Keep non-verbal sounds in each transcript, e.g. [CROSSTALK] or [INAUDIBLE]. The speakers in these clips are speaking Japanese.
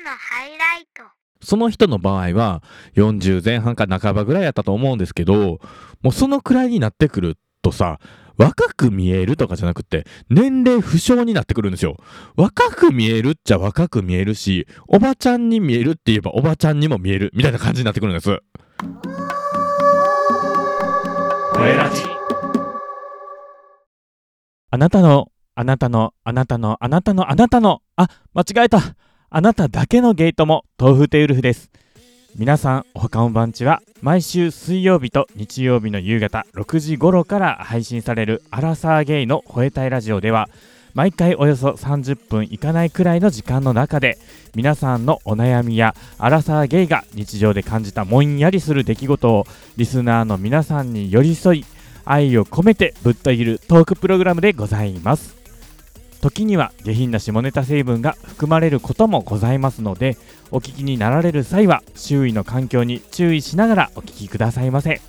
のハイライト。その人の場合は40前半か半ばぐらいやったと思うんですけど、もうそのくらいになってくるとさ、若く見えるとかじゃなくて、年齢不詳になってくるんですよ。若く見えるっちゃ若く見えるし、おばちゃんに見えるって言えばおばちゃんにも見えるみたいな感じになってくるんです。あなたの、あなたの、あなたの、あなたの、あなたの、あ、間違えた。あなただけのゲートも、豆腐テウルフです。皆さん、おはこんばんちは。毎週水曜日と日曜日の夕方6時頃から配信されるアラサーゲイの吠えたいラジオでは、毎回およそ30分いかないくらいの時間の中で、皆さんのお悩みやアラサーゲイが日常で感じたもんやりする出来事をリスナーの皆さんに寄り添い、愛を込めてぶった切るトークプログラムでございます時には下品な下ネタ成分が含まれることもございますのでお聞きになられる際は周囲の環境に注意しながらお聞きくださいませ。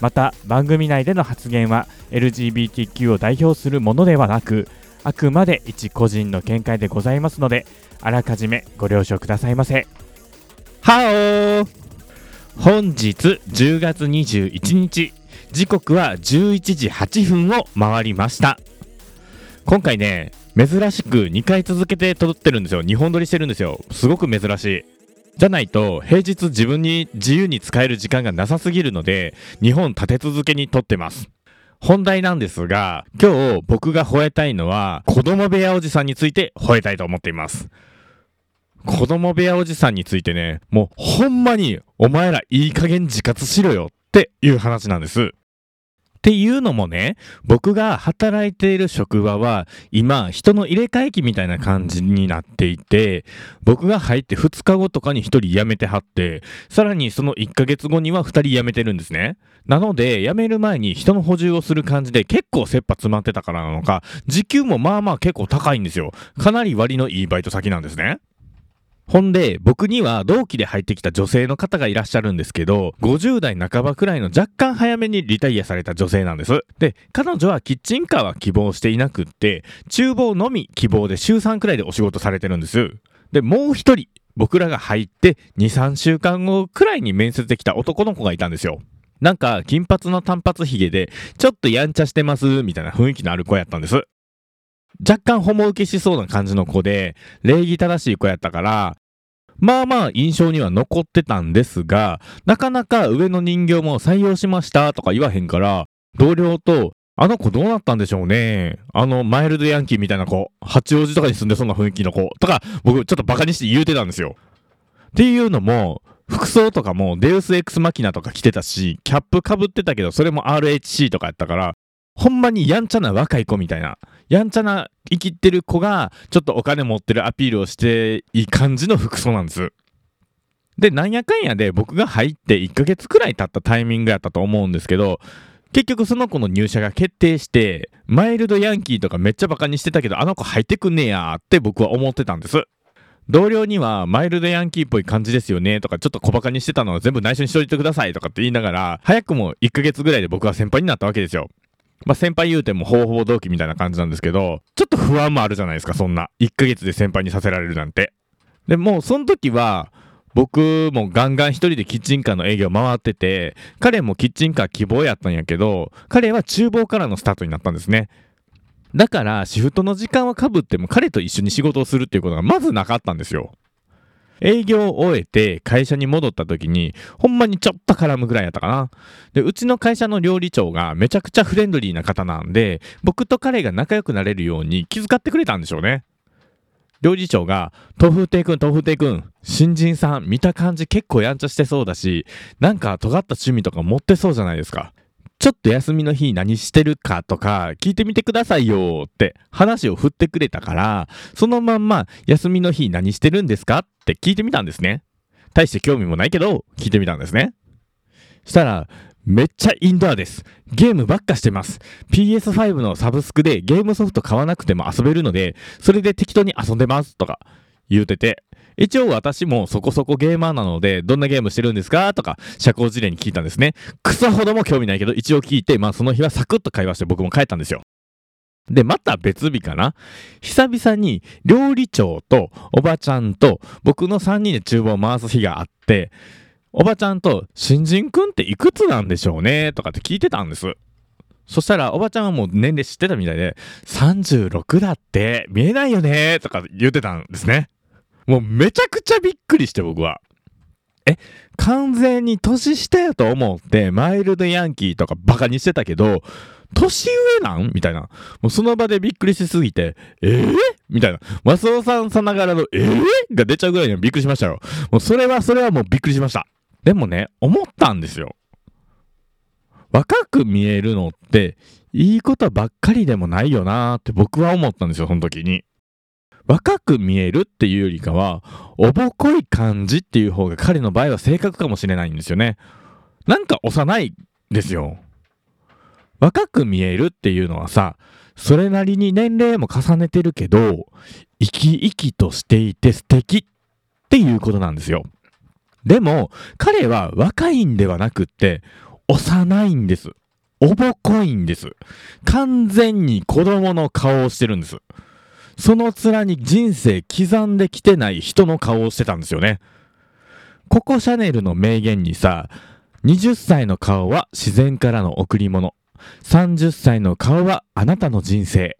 また番組内での発言は LGBTQ を代表するものではなくあくまで一個人の見解でございますのであらかじめご了承くださいませ。はおー。本日10月21日時刻は11時8分を回りました。今回ね珍しく2回続けて撮ってるんですよ。2本撮りしてるんですよ。すごく珍しい。じゃないと平日自分に自由に使える時間がなさすぎるので2本立て続けに撮ってます。本題なんですが今日僕が吠えたいのは子供部屋おじさんについて吠えたいと思っています。子供部屋おじさんについてね、もうほんまにお前らいい加減自活しろよっていう話なんです。っていうのもね、僕が働いている職場は今人の入れ替え期みたいな感じになっていて、僕が入って2日後とかに1人辞めてはって、さらにその1ヶ月後には2人辞めてるんですね。なので辞める前に人の補充をする感じで結構切羽詰まってたからなのか、時給もまあまあ結構高いんですよ。かなり割のいいバイト先なんですね。ほんで、僕には同期で入ってきた女性の方がいらっしゃるんですけど、50代半ばくらいの若干早めにリタイアされた女性なんです。で、彼女はキッチンカーは希望していなくって、厨房のみ希望で週3くらいでお仕事されてるんです。で、もう一人、僕らが入って2、3週間後くらいに面接できた男の子がいたんですよ。なんか、金髪の単発ヒゲで、ちょっとやんちゃしてます、みたいな雰囲気のある子やったんです。若干ホモ受けしそうな感じの子で、礼儀正しい子やったから、まあまあ印象には残ってたんですが、なかなか上の人形も採用しましたとか言わへんから、同僚と、あの子どうなったんでしょうね。あの、マイルドヤンキーみたいな子、八王子とかに住んでそうな雰囲気の子とか、僕ちょっとバカにして言うてたんですよ。っていうのも、服装とかもデウス X マキナとか着てたし、キャップ被ってたけど、それも RHC とかやったから、ほんまにやんちゃな若い子みたいな、やんちゃな生きってる子が、ちょっとお金持ってるアピールをしていい感じの服装なんです。で、なんやかんやで僕が入って1ヶ月くらい経ったタイミングやったと思うんですけど、結局その子の入社が決定して、マイルドヤンキーとかめっちゃバカにしてたけど、あの子入ってくんねやって僕は思ってたんです。同僚には、マイルドヤンキーっぽい感じですよねとか、ちょっと小バカにしてたのは全部内緒にしといてくださいとかって言いながら、早くも1ヶ月ぐらいで僕は先輩になったわけですよ。まあ先輩言うてもほぼほぼ同期みたいな感じなんですけど、ちょっと不安もあるじゃないですか、そんな。1ヶ月で先輩にさせられるなんて。でもその時は、僕もガンガン一人でキッチンカーの営業回ってて、彼もキッチンカー希望やったんやけど、彼は厨房からのスタートになったんですね。だから、シフトの時間はかぶっても彼と一緒に仕事をするっていうことがまずなかったんですよ。営業を終えて会社に戻った時に、ほんまにちょっと絡むぐらいやったかな。で、うちの会社の料理長がめちゃくちゃフレンドリーな方なんで、僕と彼が仲良くなれるように気遣ってくれたんでしょうね。料理長が、豆腐亭くん、豆腐亭くん、新人さん、見た感じ結構やんちゃしてそうだし、なんか尖った趣味とか持ってそうじゃないですか。ちょっと休みの日何してるかとか聞いてみてくださいよって話を振ってくれたから、そのまんま休みの日何してるんですかって聞いてみたんですね。大して興味もないけど、聞いてみたんですね。したら、めっちゃインドアです。ゲームばっかしてます。PS5 のサブスクでゲームソフト買わなくても遊べるので、それで適当に遊んでますとか言うてて、一応私もそこそこゲーマーなので、どんなゲームしてるんですか？とか、社交辞令に聞いたんですね。草ほども興味ないけど、一応聞いて、まあその日はサクッと会話して僕も帰ったんですよ。で、また別日かな？久々に料理長とおばちゃんと僕の3人で厨房を回す日があって、おばちゃんと、新人くんっていくつなんでしょうね？とかって聞いてたんです。そしたら、おばちゃんはもう年齢知ってたみたいで、36だって見えないよね？とか言ってたんですね。もうめちゃくちゃびっくりして僕は。え、完全に年下やと思って、マイルドヤンキーとかバカにしてたけど、年上なん？みたいな。もうその場でびっくりしすぎて、えー、みたいな。マスオさんさながらの、えー、が出ちゃうぐらいにはびっくりしましたよ。もうそれはそれはもうびっくりしました。でもね、思ったんですよ。若く見えるのって、いいことばっかりでもないよなーって僕は思ったんですよ、その時に。若く見えるっていうよりかは、おぼこい感じっていう方が彼の場合は正確かもしれないんですよね。なんか幼いですよ。若く見えるっていうのはさ、それなりに年齢も重ねてるけど、生き生きとしていて素敵っていうことなんですよ。でも、彼は若いんではなくって、幼いんです。おぼこいんです。完全に子供の顔をしてるんです。その面に人生刻んできてない人の顔をしてたんですよね。ココシャネルの名言にさ、20歳の顔は自然からの贈り物。30歳の顔はあなたの人生。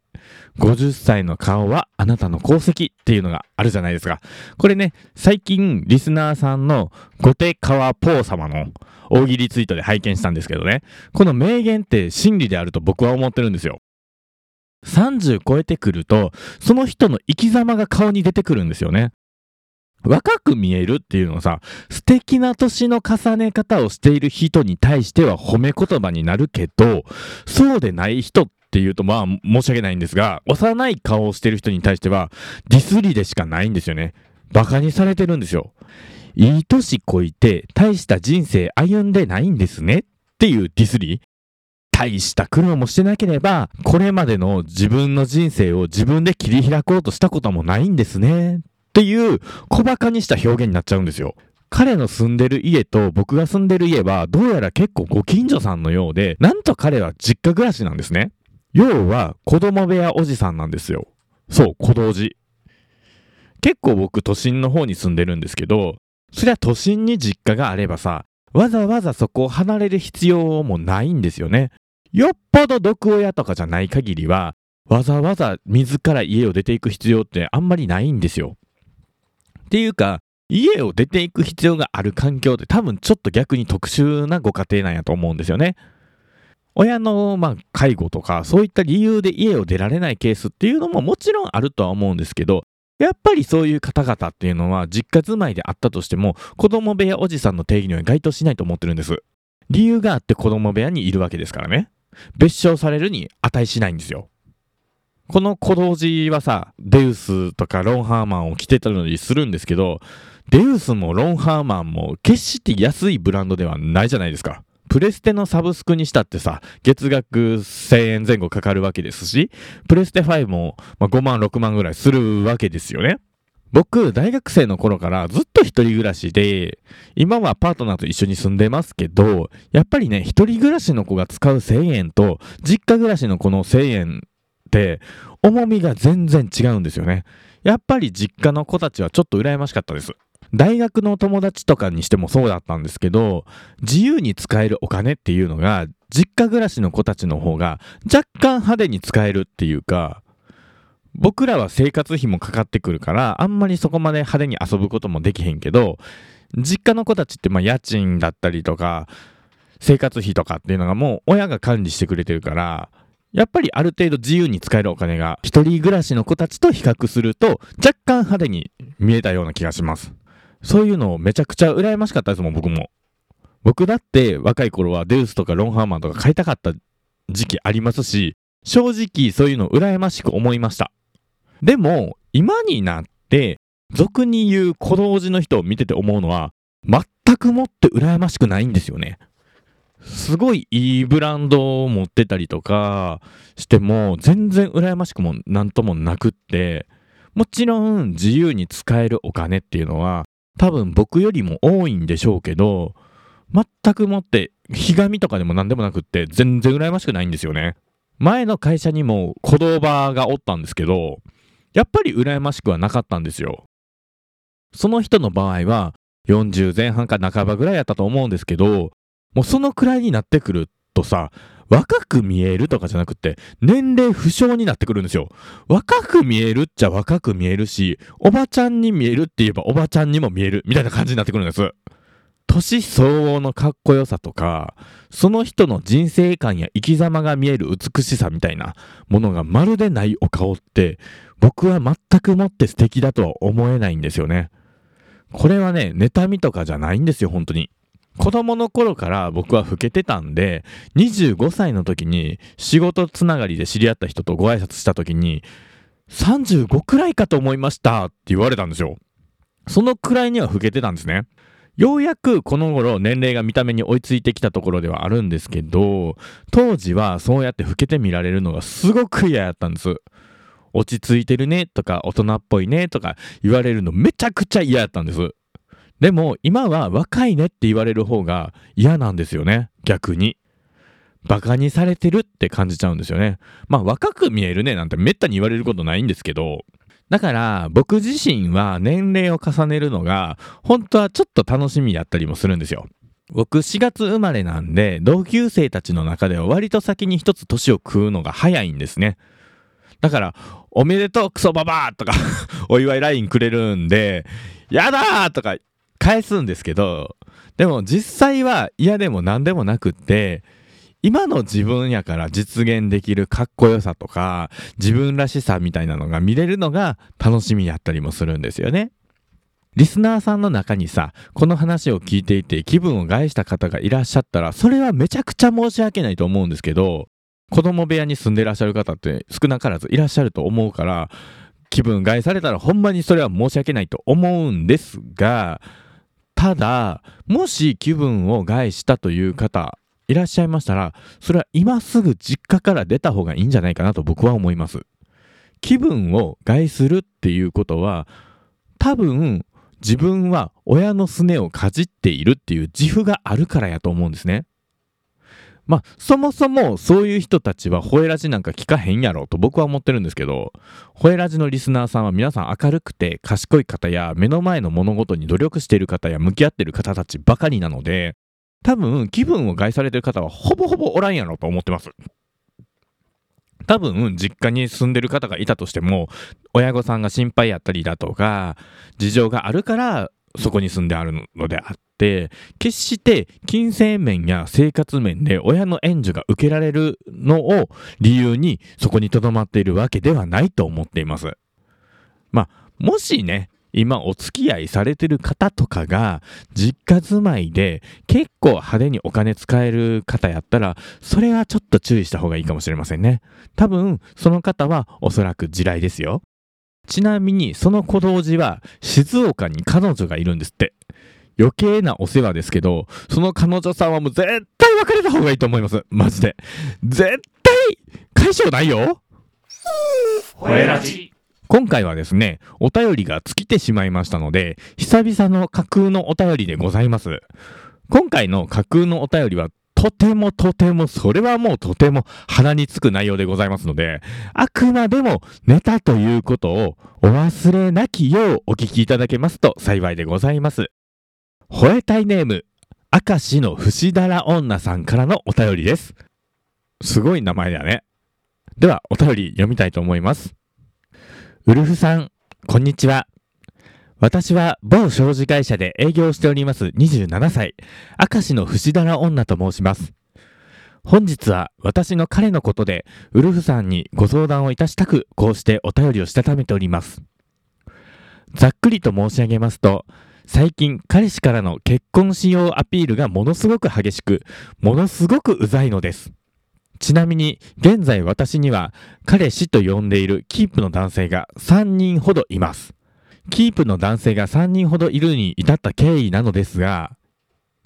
50歳の顔はあなたの功績っていうのがあるじゃないですか。これね、最近リスナーさんのゴテカワポー様の大喜利ツイートで拝見したんですけどね。この名言って真理であると僕は思ってるんですよ。30超えてくると、その人の生き様が顔に出てくるんですよね。若く見えるっていうのはさ、素敵な年の重ね方をしている人に対しては褒め言葉になるけど、そうでない人っていうとまあ申し訳ないんですが、幼い顔をしてる人に対してはディスりでしかないんですよね。バカにされてるんですよ。いい年こいて大した人生歩んでないんですねっていうディスり大した苦労もしてなければ、これまでの自分の人生を自分で切り開こうとしたこともないんですね。っていう小馬鹿にした表現になっちゃうんですよ。彼の住んでる家と僕が住んでる家はどうやら結構ご近所さんのようで、なんと彼は実家暮らしなんですね。要は子供部屋おじさんなんですよ。そう、小道寺。結構僕都心の方に住んでるんですけど、そりゃ都心に実家があればさ、わざわざそこを離れる必要もないんですよね。よっぽど毒親とかじゃない限りは、わざわざ自ら家を出ていく必要ってあんまりないんですよ。っていうか、家を出ていく必要がある環境って多分ちょっと逆に特殊なご家庭なんやと思うんですよね。親の、まあ、介護とか、そういった理由で家を出られないケースっていうのももちろんあるとは思うんですけど、やっぱりそういう方々っていうのは実家住まいであったとしても、子供部屋おじさんの定義には該当しないと思ってるんです。理由があって子供部屋にいるわけですからね。別称されるに値しないんですよ。この小道寺はさ、デウスとかロンハーマンを着てたりするんですけど、デウスもロンハーマンも決して安いブランドではないじゃないですか。プレステのサブスクにしたってさ、月額1000円前後かかるわけですし、プレステ5も、まあ、5万6万ぐらいするわけですよね。僕、大学生の頃からずっと一人暮らしで、今はパートナーと一緒に住んでますけど、やっぱりね、一人暮らしの子が使う1000円と、実家暮らしの子の1000円って、重みが全然違うんですよね。やっぱり実家の子たちはちょっと羨ましかったです。大学の友達とかにしてもそうだったんですけど、自由に使えるお金っていうのが、実家暮らしの子たちの方が若干派手に使えるっていうか、僕らは生活費もかかってくるから、あんまりそこまで派手に遊ぶこともできへんけど、実家の子たちってまあ家賃だったりとか、生活費とかっていうのがもう親が管理してくれてるから、やっぱりある程度自由に使えるお金が一人暮らしの子たちと比較すると若干派手に見えたような気がします。そういうのをめちゃくちゃ羨ましかったですもん、僕も。僕だって若い頃はデウスとかロンハーマンとか買いたかった時期ありますし、正直そういうの羨ましく思いました。でも、今になって、俗に言う小道寺の人を見てて思うのは、全くもって羨ましくないんですよね。すごいいいブランドを持ってたりとかしても、全然羨ましくもなんともなくって、もちろん自由に使えるお金っていうのは、多分僕よりも多いんでしょうけど、全くもって、ひがみとかでも何でもなくって、全然羨ましくないんですよね。前の会社にも子供がおったんですけど、やっぱり羨ましくはなかったんですよ。その人の場合は40前半か半ばぐらいやったと思うんですけど、もうそのくらいになってくるとさ、若く見えるとかじゃなくて、年齢不詳になってくるんですよ。若く見えるっちゃ若く見えるし、おばちゃんに見えるって言えばおばちゃんにも見えるみたいな感じになってくるんです。年相応のかっこよさとか、その人の人生観や生き様が見える美しさみたいなものがまるでないお顔って、僕は全くもって素敵だとは思えないんですよね。これはね、妬みとかじゃないんですよ、本当に。子供の頃から僕は老けてたんで、25歳の時に仕事つながりで知り合った人とご挨拶した時に、35くらいかと思いましたって言われたんですよ。そのくらいには老けてたんですね。ようやくこの頃年齢が見た目に追いついてきたところではあるんですけど、当時はそうやって老けて見られるのがすごく嫌やったんです。落ち着いてるねとか大人っぽいねとか言われるのめちゃくちゃ嫌やったんです。でも今は若いねって言われる方が嫌なんですよね、逆に。バカにされてるって感じちゃうんですよね。まあ若く見えるねなんてめったに言われることないんですけど、だから僕自身は年齢を重ねるのが本当はちょっと楽しみやったりもするんですよ。僕4月生まれなんで同級生たちの中では割と先に一つ年を食うのが早いんですね。だから、おめでとうクソババアとか [LAUGHS] お祝い LINE くれるんで、やだとか返すんですけど、でも実際は嫌でも何でもなくって、今の自分やから実現できるかっこよさとか、自分らしさみたいなのが見れるのが楽しみやったりもするんですよね。リスナーさんの中にさ、この話を聞いていて気分を害した方がいらっしゃったら、それはめちゃくちゃ申し訳ないと思うんですけど、子供部屋に住んでらっしゃる方って少なからずいらっしゃると思うから、気分害されたらほんまにそれは申し訳ないと思うんですが、ただ、もし気分を害したという方、いらっしゃいましたら、それは今すぐ実家から出た方がいいんじゃないかなと僕は思います。気分を害するっていうことは、多分自分は親のすねをかじっているっていう自負があるからやと思うんですね。まあ、そもそもそういう人たちはホエラジなんか聞かへんやろと僕は思ってるんですけど、ホエラジのリスナーさんは皆さん明るくて賢い方や目の前の物事に努力している方や向き合っている方たちばかりなので、多分気分を害されてる方はほぼほぼおらんやろと思ってます。多分実家に住んでる方がいたとしても親御さんが心配やったりだとか事情があるからそこに住んであるのであって決して金銭面や生活面で親の援助が受けられるのを理由にそこに留まっているわけではないと思っています。まあもしね今お付き合いされてる方とかが実家住まいで結構派手にお金使える方やったらそれはちょっと注意した方がいいかもしれませんね。多分その方はおそらく地雷ですよ。ちなみにその小道寺は静岡に彼女がいるんですって。余計なお世話ですけど、その彼女さんはもう絶対別れた方がいいと思います。マジで。絶対解消ないよ今回はですね、お便りが尽きてしまいましたので、久々の架空のお便りでございます。今回の架空のお便りはとてもとても、それはもうとても鼻につく内容でございますので、あくまでもネタということをお忘れなきようお聞きいただけますと幸いでございます。吠えたいネーム、明石の節だら女さんからのお便りです。すごい名前だね。では、お便り読みたいと思います。ウルフさん、こんにちは。私は某商事会社で営業しております27歳、明石の節だら女と申します。本日は私の彼のことで、ウルフさんにご相談をいたしたく、こうしてお便りをしたためております。ざっくりと申し上げますと、最近彼氏からの結婚しようアピールがものすごく激しく、ものすごくうざいのです。ちなみに、現在私には彼氏と呼んでいるキープの男性が3人ほどいます。キープの男性が3人ほどいるに至った経緯なのですが、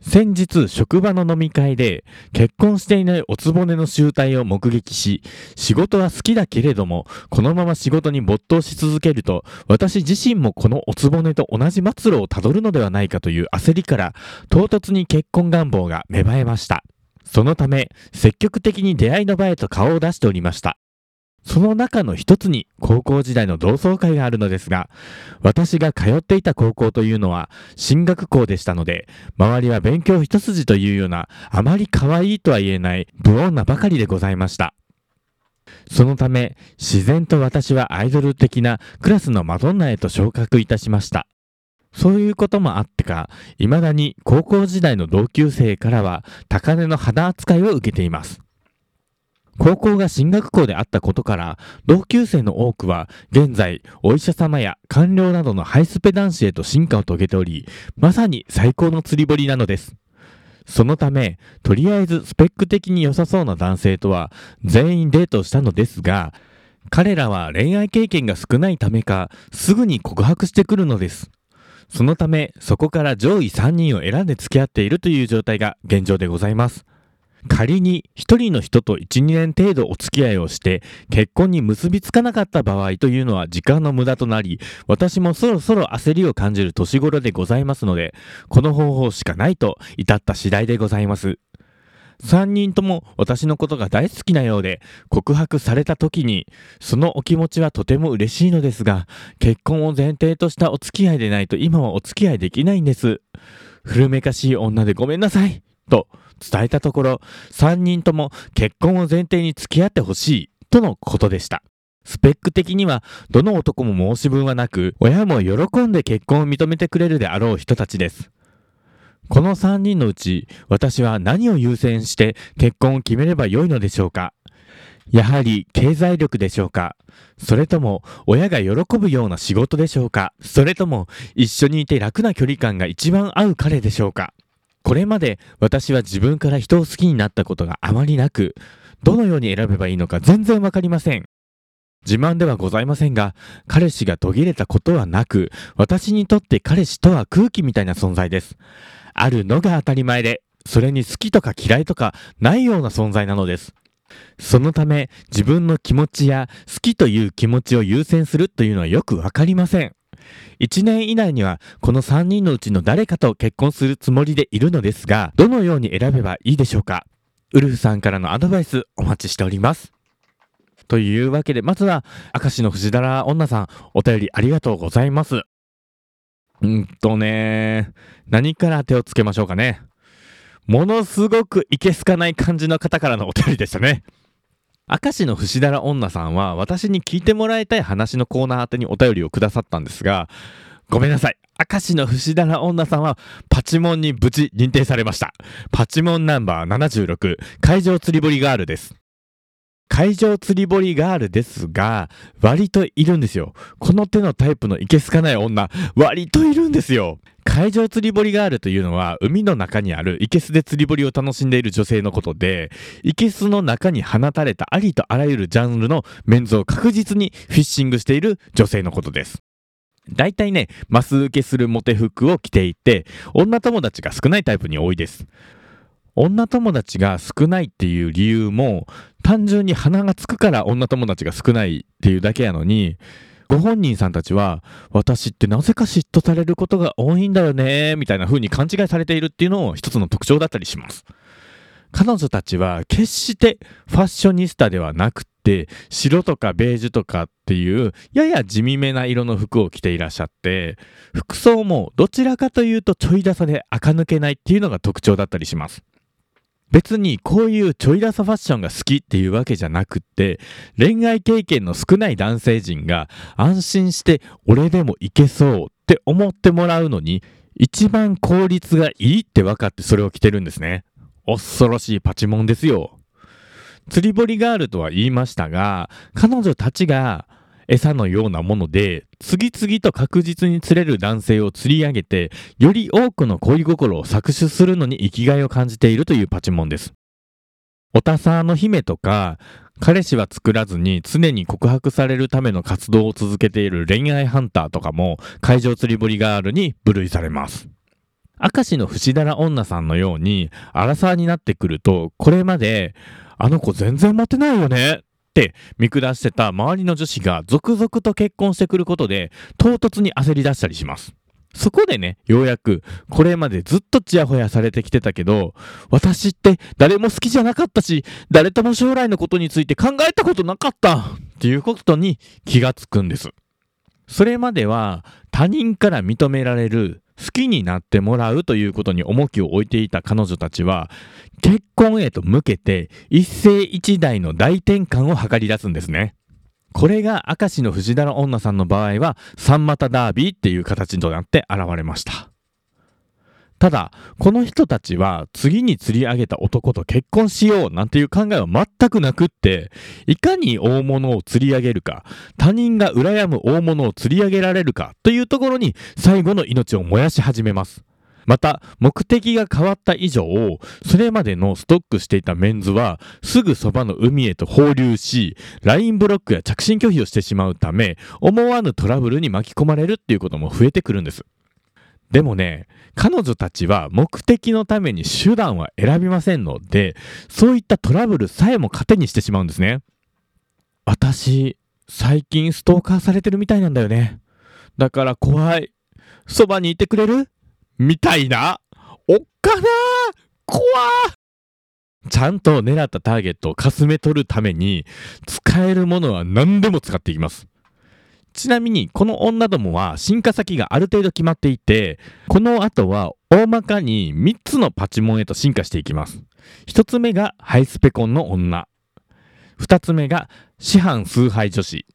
先日職場の飲み会で結婚していないおつぼねの集体を目撃し、仕事は好きだけれども、このまま仕事に没頭し続けると、私自身もこのおつぼねと同じ末路をたどるのではないかという焦りから、唐突に結婚願望が芽生えました。そのため、積極的に出会いの場へと顔を出しておりました。その中の一つに高校時代の同窓会があるのですが、私が通っていた高校というのは進学校でしたので、周りは勉強一筋というようなあまり可愛いとは言えない不穏なばかりでございました。そのため、自然と私はアイドル的なクラスのマドンナへと昇格いたしました。そういうこともあってか、未だに高校時代の同級生からは高値の花扱いを受けています。高校が進学校であったことから、同級生の多くは現在お医者様や官僚などのハイスペ男子へと進化を遂げており、まさに最高の釣り堀なのです。そのため、とりあえずスペック的に良さそうな男性とは全員デートしたのですが、彼らは恋愛経験が少ないためか、すぐに告白してくるのです。そのため、そこから上位3人を選んで付き合っているという状態が現状でございます。仮に1人の人と1、2年程度お付き合いをして結婚に結びつかなかった場合というのは時間の無駄となり、私もそろそろ焦りを感じる年頃でございますので、この方法しかないと至った次第でございます。3人とも私のことが大好きなようで告白された時にそのお気持ちはとても嬉しいのですが結婚を前提としたお付き合いでないと今はお付き合いできないんです。古めかしい女でごめんなさいと伝えたところ3人とも結婚を前提に付き合ってほしいとのことでした。スペック的にはどの男も申し分はなく親も喜んで結婚を認めてくれるであろう人たちです。この3人のうち私は何を優先して結婚を決めればよいのでしょうか？やはり経済力でしょうか？それとも親が喜ぶような仕事でしょうか？それとも一緒にいて楽な距離感が一番合う彼でしょうか？これまで私は自分から人を好きになったことがあまりなく、どのように選べばいいのか全然わかりません。自慢ではございませんが、彼氏が途切れたことはなく、私にとって彼氏とは空気みたいな存在です。あるのが当たり前で、それに好きとか嫌いとかないような存在なのです。そのため、自分の気持ちや好きという気持ちを優先するというのはよくわかりません。1年以内にはこの3人のうちの誰かと結婚するつもりでいるのですが、どのように選べばいいでしょうかウルフさんからのアドバイスお待ちしております。というわけで、まずは、明石の藤原女さん、お便りありがとうございます。うんとね、何から手をつけましょうかね。ものすごくいけすかない感じの方からのお便りでしたね。明石の藤原女さんは私に聞いてもらいたい話のコーナー宛てにお便りをくださったんですが、ごめんなさい。明石の藤原女さんはパチモンに無事認定されました。パチモンナンバー76、海上釣り堀ガールです。海上釣り堀ガールですが、割といるんですよ。この手のタイプのいけすかない女、割といるんですよ。海上釣り堀ガールというのは、海の中にあるいけすで釣り堀を楽しんでいる女性のことで、いけすの中に放たれたありとあらゆるジャンルのメンズを確実にフィッシングしている女性のことです。大体ね、マス受けするモテ服を着ていて、女友達が少ないタイプに多いです。女友達が少ないっていう理由も、単純に鼻がつくから女友達が少ないっていうだけやのに、ご本人さんたちは、私ってなぜか嫉妬されることが多いんだよね、みたいな風に勘違いされているっていうのを一つの特徴だったりします。彼女たちは決してファッショニスタではなくて、白とかベージュとかっていう、やや地味めな色の服を着ていらっしゃって、服装もどちらかというとちょいダサで垢抜けないっていうのが特徴だったりします。別にこういうちょいダサファッションが好きっていうわけじゃなくって、恋愛経験の少ない男性陣が安心して俺でもいけそうって思ってもらうのに、一番効率がいいって分かってそれを着てるんですね。恐ろしいパチモンですよ。釣り堀ガールとは言いましたが、彼女たちが餌のようなもので、次々と確実に釣れる男性を釣り上げて、より多くの恋心を搾取するのに生きがいを感じているというパチモンです。おたさの姫とか、彼氏は作らずに常に告白されるための活動を続けている恋愛ハンターとかも、海上釣り堀ガールに分類されます。明石の藤原女さんのように、アラサーになってくると、これまで、あの子全然モテないよねって見下してた周りの女子が続々と結婚してくることで、唐突に焦り出したりします。そこでね、ようやく、これまでずっとチヤホヤされてきてたけど、私って誰も好きじゃなかったし、誰とも将来のことについて考えたことなかったっていうことに気がつくんです。それまでは他人から認められる好きになってもらうということに重きを置いていた彼女たちは結婚へと向けて一世一代の大転換を図り出すんですね。これが明石の藤田の女さんの場合は三股ダービーっていう形となって現れました。ただ、この人たちは次に釣り上げた男と結婚しようなんていう考えは全くなくって、いかに大物を釣り上げるか、他人が羨む大物を釣り上げられるかというところに最後の命を燃やし始めます。また、目的が変わった以上、それまでのストックしていたメンズは、すぐそばの海へと放流し、ラインブロックや着信拒否をしてしまうため、思わぬトラブルに巻き込まれるっていうことも増えてくるんです。でもね、彼女たちは目的のために手段は選びませんので、そういったトラブルさえも糧にしてしまうんですね。私、最近ストーカーされてるみたいなんだよね。だから怖い。そばにいてくれる？みたいな。おっかな怖ちゃんと狙ったターゲットをかすめ取るために、使えるものは何でも使っていきます。ちなみに、この女どもは進化先がある程度決まっていて、この後は大まかに3つのパチモンへと進化していきます。1つ目がハイスペコンの女。2つ目が師範崇拝女子。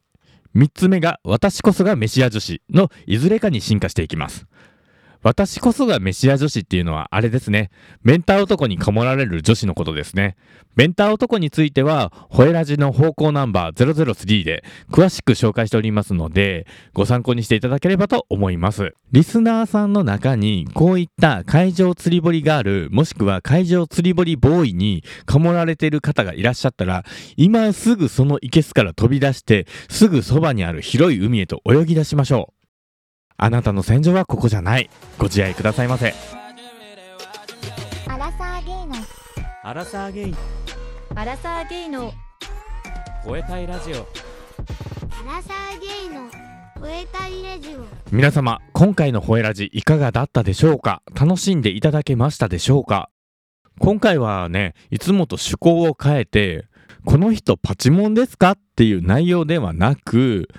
3つ目が私こそがメシア女子のいずれかに進化していきます。私こそがメシア女子っていうのはあれですね。メンター男にかもられる女子のことですね。メンター男については、ホエラジの方向ナンバー003で詳しく紹介しておりますので、ご参考にしていただければと思います。リスナーさんの中に、こういった海上釣り堀ガール、もしくは海上釣り堀ボーイにかもられている方がいらっしゃったら、今すぐその生けすから飛び出して、すぐそばにある広い海へと泳ぎ出しましょう。あなたの戦場はここじゃない。ご自愛くださいませ。アラサーゲイの。アラサーゲイ。アラサーゲイの。吠えたいラジオ。アラサーゲイの。吠えたいラジオ。皆様今回のホエラジいかがだったでしょうか？楽しんでいただけましたでしょうか？今回はねいつもと趣向を変えてこの人パチモンですか？っていう内容ではなく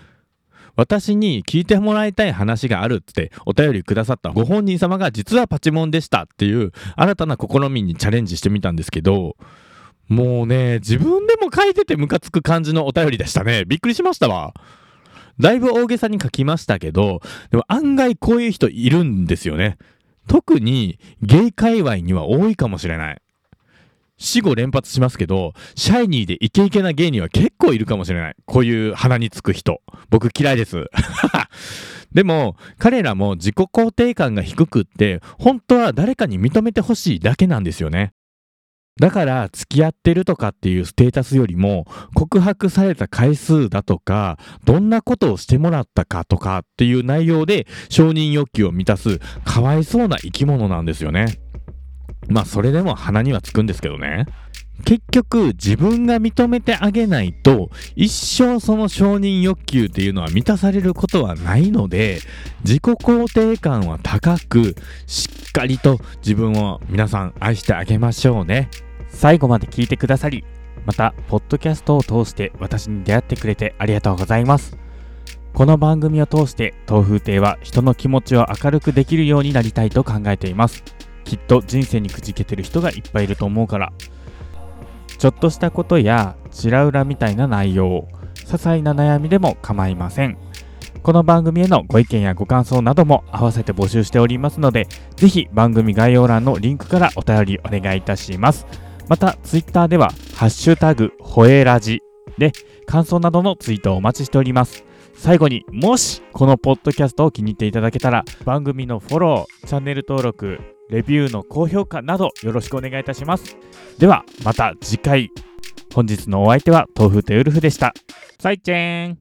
私に聞いてもらいたい話があるってお便りくださったご本人様が実はパチモンでしたっていう新たな試みにチャレンジしてみたんですけど、もうね、自分でも書いててムカつく感じのお便りでしたね。びっくりしましたわ。だいぶ大げさに書きましたけど、でも案外こういう人いるんですよね。特にゲイ界隈には多いかもしれない。死後連発しますけど、シャイニーでイケイケな芸人は結構いるかもしれない。こういう鼻につく人。僕嫌いです。[LAUGHS] でも、彼らも自己肯定感が低くって、本当は誰かに認めてほしいだけなんですよね。だから付き合ってるとかっていうステータスよりも告白された回数だとかどんなことをしてもらったかとかっていう内容で承認欲求を満たすかわいそうな生き物なんですよね。まあそれでも鼻にはつくんですけどね。結局自分が認めてあげないと一生その承認欲求っていうのは満たされることはないので自己肯定感は高くしっかりと自分を皆さん愛してあげましょうね。最後まで聞いてくださりまたポッドキャストを通して私に出会ってくれてありがとうございます。この番組を通して東風亭は人の気持ちを明るくできるようになりたいと考えています。きっと人生にくじけてる人がいっぱいいると思うから。ちょっとしたことやちら裏みたいな内容些細な悩みでも構いません。この番組へのご意見やご感想なども合わせて募集しておりますのでぜひ番組概要欄のリンクからお便りお願いいたします。また Twitter では「ハッシュタグほえラジ」で感想などのツイートをお待ちしております。最後にもしこのポッドキャストを気に入っていただけたら番組のフォローチャンネル登録レビューの高評価などよろしくお願いいたします。ではまた次回。本日のお相手は豆腐とウルフでした。さいちぇーン